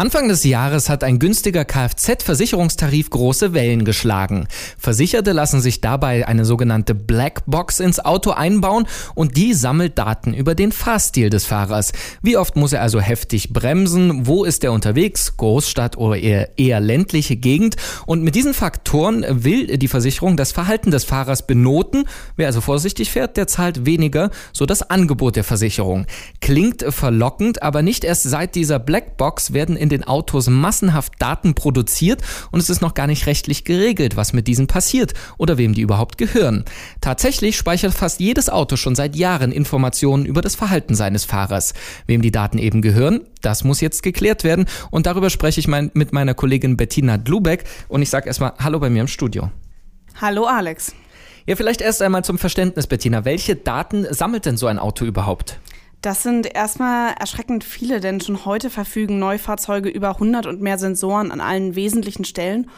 Anfang des Jahres hat ein günstiger Kfz-Versicherungstarif große Wellen geschlagen. Versicherte lassen sich dabei eine sogenannte Blackbox ins Auto einbauen und die sammelt Daten über den Fahrstil des Fahrers. Wie oft muss er also heftig bremsen? Wo ist er unterwegs? Großstadt oder eher, eher ländliche Gegend? Und mit diesen Faktoren will die Versicherung das Verhalten des Fahrers benoten. Wer also vorsichtig fährt, der zahlt weniger, so das Angebot der Versicherung. Klingt verlockend, aber nicht erst seit dieser Blackbox werden in in den Autos massenhaft Daten produziert und es ist noch gar nicht rechtlich geregelt, was mit diesen passiert oder wem die überhaupt gehören. Tatsächlich speichert fast jedes Auto schon seit Jahren Informationen über das Verhalten seines Fahrers. Wem die Daten eben gehören, das muss jetzt geklärt werden und darüber spreche ich mein, mit meiner Kollegin Bettina Dlubeck und ich sage erstmal Hallo bei mir im Studio. Hallo Alex. Ja, vielleicht erst einmal zum Verständnis, Bettina. Welche Daten sammelt denn so ein Auto überhaupt? Das sind erstmal erschreckend viele, denn schon heute verfügen Neufahrzeuge über 100 und mehr Sensoren an allen wesentlichen Stellen.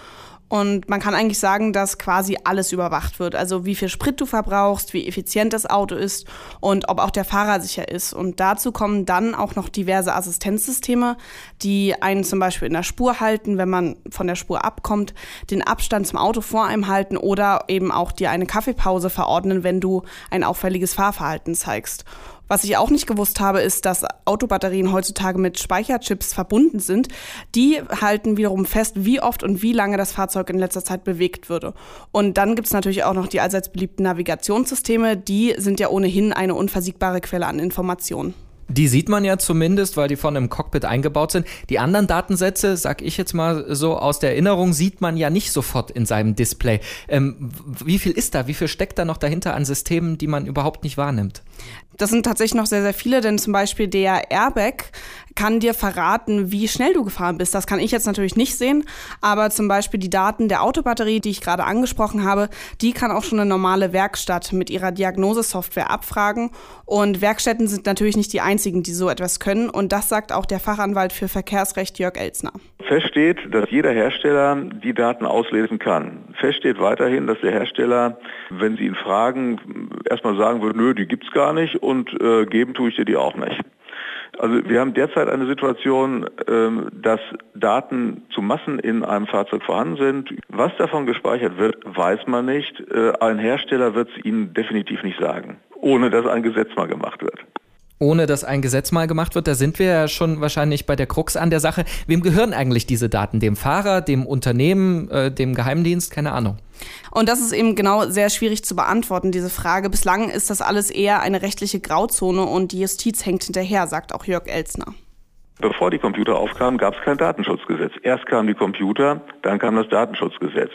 Und man kann eigentlich sagen, dass quasi alles überwacht wird. Also wie viel Sprit du verbrauchst, wie effizient das Auto ist und ob auch der Fahrer sicher ist. Und dazu kommen dann auch noch diverse Assistenzsysteme, die einen zum Beispiel in der Spur halten, wenn man von der Spur abkommt, den Abstand zum Auto vor einem halten oder eben auch dir eine Kaffeepause verordnen, wenn du ein auffälliges Fahrverhalten zeigst. Was ich auch nicht gewusst habe, ist, dass Autobatterien heutzutage mit Speicherchips verbunden sind. Die halten wiederum fest, wie oft und wie lange das Fahrzeug in letzter Zeit bewegt würde. Und dann gibt es natürlich auch noch die allseits beliebten Navigationssysteme. Die sind ja ohnehin eine unversiegbare Quelle an Informationen. Die sieht man ja zumindest, weil die vorne im Cockpit eingebaut sind. Die anderen Datensätze, sag ich jetzt mal so aus der Erinnerung, sieht man ja nicht sofort in seinem Display. Ähm, wie viel ist da? Wie viel steckt da noch dahinter an Systemen, die man überhaupt nicht wahrnimmt? Das sind tatsächlich noch sehr, sehr viele, denn zum Beispiel der Airbag kann dir verraten, wie schnell du gefahren bist. Das kann ich jetzt natürlich nicht sehen, aber zum Beispiel die Daten der Autobatterie, die ich gerade angesprochen habe, die kann auch schon eine normale Werkstatt mit ihrer Diagnosesoftware abfragen. Und Werkstätten sind natürlich nicht die einzigen, die so etwas können. Und das sagt auch der Fachanwalt für Verkehrsrecht Jörg Elsner. Fest steht, dass jeder Hersteller die Daten auslesen kann. Fest steht weiterhin, dass der Hersteller, wenn Sie ihn fragen, erstmal sagen würde, nö, die gibt es gar nicht und äh, geben tue ich dir die auch nicht. Also wir haben derzeit eine Situation, ähm, dass Daten zu Massen in einem Fahrzeug vorhanden sind. Was davon gespeichert wird, weiß man nicht. Äh, ein Hersteller wird es Ihnen definitiv nicht sagen, ohne dass ein Gesetz mal gemacht wird ohne dass ein Gesetz mal gemacht wird. Da sind wir ja schon wahrscheinlich bei der Krux an der Sache. Wem gehören eigentlich diese Daten? Dem Fahrer, dem Unternehmen, äh, dem Geheimdienst? Keine Ahnung. Und das ist eben genau sehr schwierig zu beantworten, diese Frage. Bislang ist das alles eher eine rechtliche Grauzone und die Justiz hängt hinterher, sagt auch Jörg Elsner. Bevor die Computer aufkamen, gab es kein Datenschutzgesetz. Erst kamen die Computer, dann kam das Datenschutzgesetz.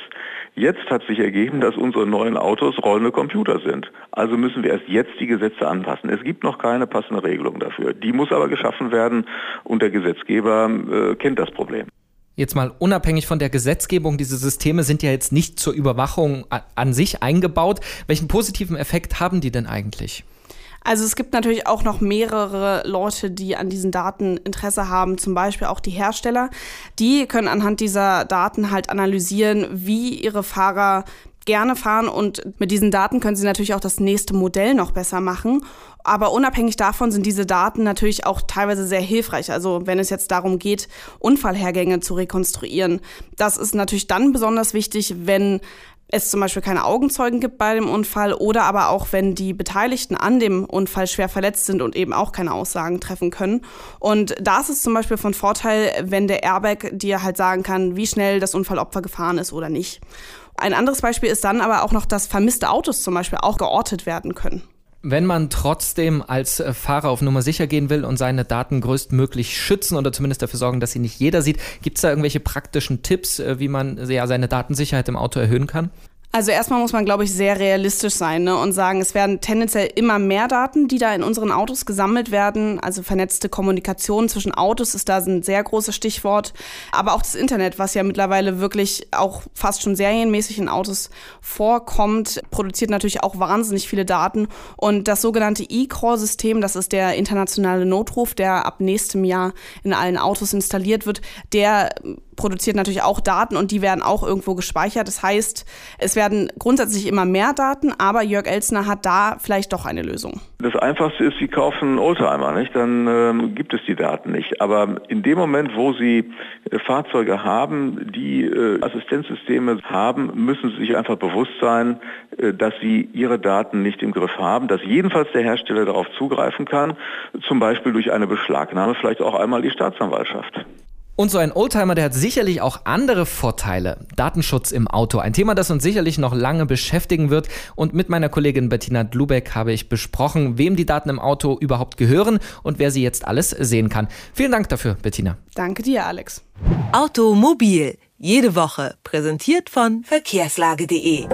Jetzt hat sich ergeben, dass unsere neuen Autos rollende Computer sind. Also müssen wir erst jetzt die Gesetze anpassen. Es gibt noch keine passende Regelung dafür. Die muss aber geschaffen werden und der Gesetzgeber äh, kennt das Problem. Jetzt mal unabhängig von der Gesetzgebung, diese Systeme sind ja jetzt nicht zur Überwachung an sich eingebaut. Welchen positiven Effekt haben die denn eigentlich? Also es gibt natürlich auch noch mehrere Leute, die an diesen Daten Interesse haben, zum Beispiel auch die Hersteller. Die können anhand dieser Daten halt analysieren, wie ihre Fahrer gerne fahren und mit diesen Daten können sie natürlich auch das nächste Modell noch besser machen. Aber unabhängig davon sind diese Daten natürlich auch teilweise sehr hilfreich. Also wenn es jetzt darum geht, Unfallhergänge zu rekonstruieren. Das ist natürlich dann besonders wichtig, wenn es zum Beispiel keine Augenzeugen gibt bei dem Unfall oder aber auch, wenn die Beteiligten an dem Unfall schwer verletzt sind und eben auch keine Aussagen treffen können. Und da ist es zum Beispiel von Vorteil, wenn der Airbag dir halt sagen kann, wie schnell das Unfallopfer gefahren ist oder nicht. Ein anderes Beispiel ist dann aber auch noch, dass vermisste Autos zum Beispiel auch geortet werden können. Wenn man trotzdem als äh, Fahrer auf Nummer sicher gehen will und seine Daten größtmöglich schützen oder zumindest dafür sorgen, dass sie nicht jeder sieht, gibt es da irgendwelche praktischen Tipps, äh, wie man ja, seine Datensicherheit im Auto erhöhen kann? Also erstmal muss man, glaube ich, sehr realistisch sein ne? und sagen, es werden tendenziell immer mehr Daten, die da in unseren Autos gesammelt werden. Also vernetzte Kommunikation zwischen Autos ist da ein sehr großes Stichwort. Aber auch das Internet, was ja mittlerweile wirklich auch fast schon serienmäßig in Autos vorkommt, produziert natürlich auch wahnsinnig viele Daten. Und das sogenannte E-Core-System, das ist der internationale Notruf, der ab nächstem Jahr in allen Autos installiert wird, der produziert natürlich auch Daten und die werden auch irgendwo gespeichert. Das heißt, es werden grundsätzlich immer mehr Daten, aber Jörg Elsner hat da vielleicht doch eine Lösung. Das Einfachste ist, Sie kaufen Oldtimer, nicht? dann ähm, gibt es die Daten nicht. Aber in dem Moment, wo Sie äh, Fahrzeuge haben, die äh, Assistenzsysteme haben, müssen Sie sich einfach bewusst sein, äh, dass Sie Ihre Daten nicht im Griff haben, dass jedenfalls der Hersteller darauf zugreifen kann, zum Beispiel durch eine Beschlagnahme, vielleicht auch einmal die Staatsanwaltschaft. Und so ein Oldtimer, der hat sicherlich auch andere Vorteile. Datenschutz im Auto, ein Thema, das uns sicherlich noch lange beschäftigen wird. Und mit meiner Kollegin Bettina Dlubeck habe ich besprochen, wem die Daten im Auto überhaupt gehören und wer sie jetzt alles sehen kann. Vielen Dank dafür, Bettina. Danke dir, Alex. Automobil, jede Woche, präsentiert von verkehrslage.de.